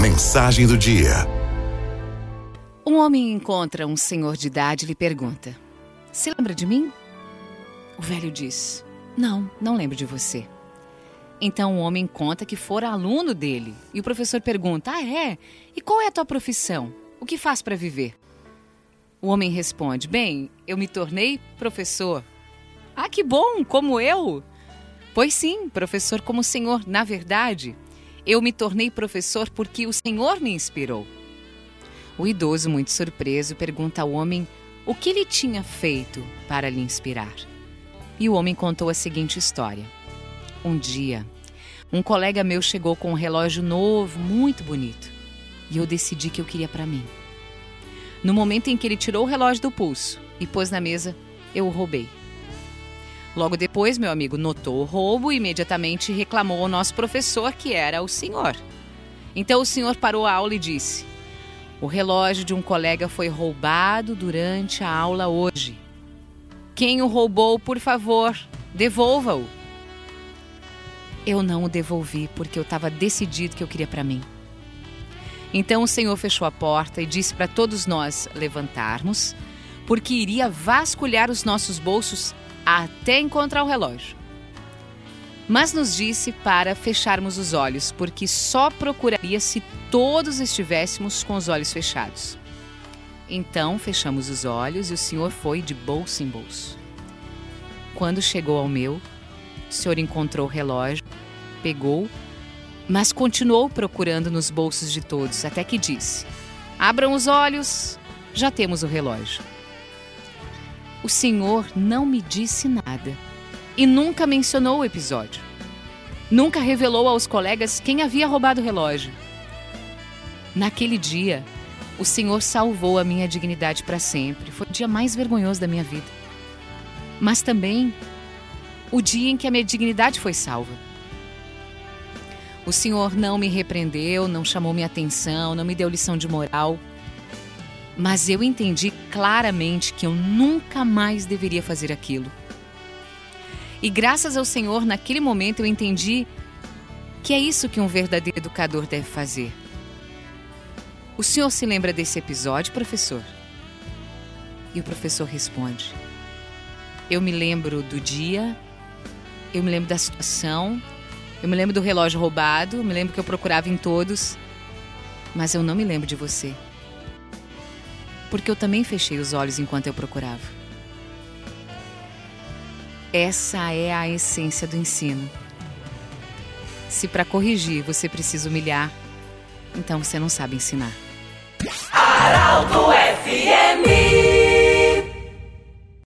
Mensagem do dia. Um homem encontra um senhor de idade e lhe pergunta: Se lembra de mim? O velho diz: Não, não lembro de você. Então o homem conta que fora aluno dele e o professor pergunta: Ah, é? E qual é a tua profissão? O que faz para viver? O homem responde: Bem, eu me tornei professor. Ah, que bom, como eu? Pois sim, professor como o senhor, na verdade. Eu me tornei professor porque o senhor me inspirou. O idoso, muito surpreso, pergunta ao homem o que ele tinha feito para lhe inspirar. E o homem contou a seguinte história. Um dia, um colega meu chegou com um relógio novo, muito bonito, e eu decidi que eu queria para mim. No momento em que ele tirou o relógio do pulso e pôs na mesa, eu o roubei. Logo depois, meu amigo notou o roubo e imediatamente reclamou ao nosso professor, que era o senhor. Então o senhor parou a aula e disse: O relógio de um colega foi roubado durante a aula hoje. Quem o roubou, por favor, devolva-o. Eu não o devolvi porque eu estava decidido que eu queria para mim. Então o Senhor fechou a porta e disse para todos nós levantarmos, porque iria vasculhar os nossos bolsos até encontrar o relógio. Mas nos disse para fecharmos os olhos, porque só procuraria se todos estivéssemos com os olhos fechados. Então fechamos os olhos e o Senhor foi de bolso em bolso. Quando chegou ao meu, o Senhor encontrou o relógio, pegou, mas continuou procurando nos bolsos de todos, até que disse: Abram os olhos, já temos o relógio. O Senhor não me disse nada e nunca mencionou o episódio. Nunca revelou aos colegas quem havia roubado o relógio. Naquele dia, o Senhor salvou a minha dignidade para sempre. Foi o dia mais vergonhoso da minha vida. Mas também o dia em que a minha dignidade foi salva. O Senhor não me repreendeu, não chamou minha atenção, não me deu lição de moral mas eu entendi claramente que eu nunca mais deveria fazer aquilo. E graças ao Senhor, naquele momento eu entendi que é isso que um verdadeiro educador deve fazer. O senhor se lembra desse episódio, professor? E o professor responde: Eu me lembro do dia, eu me lembro da situação, eu me lembro do relógio roubado, eu me lembro que eu procurava em todos, mas eu não me lembro de você porque eu também fechei os olhos enquanto eu procurava. Essa é a essência do ensino. Se para corrigir você precisa humilhar, então você não sabe ensinar. Araldo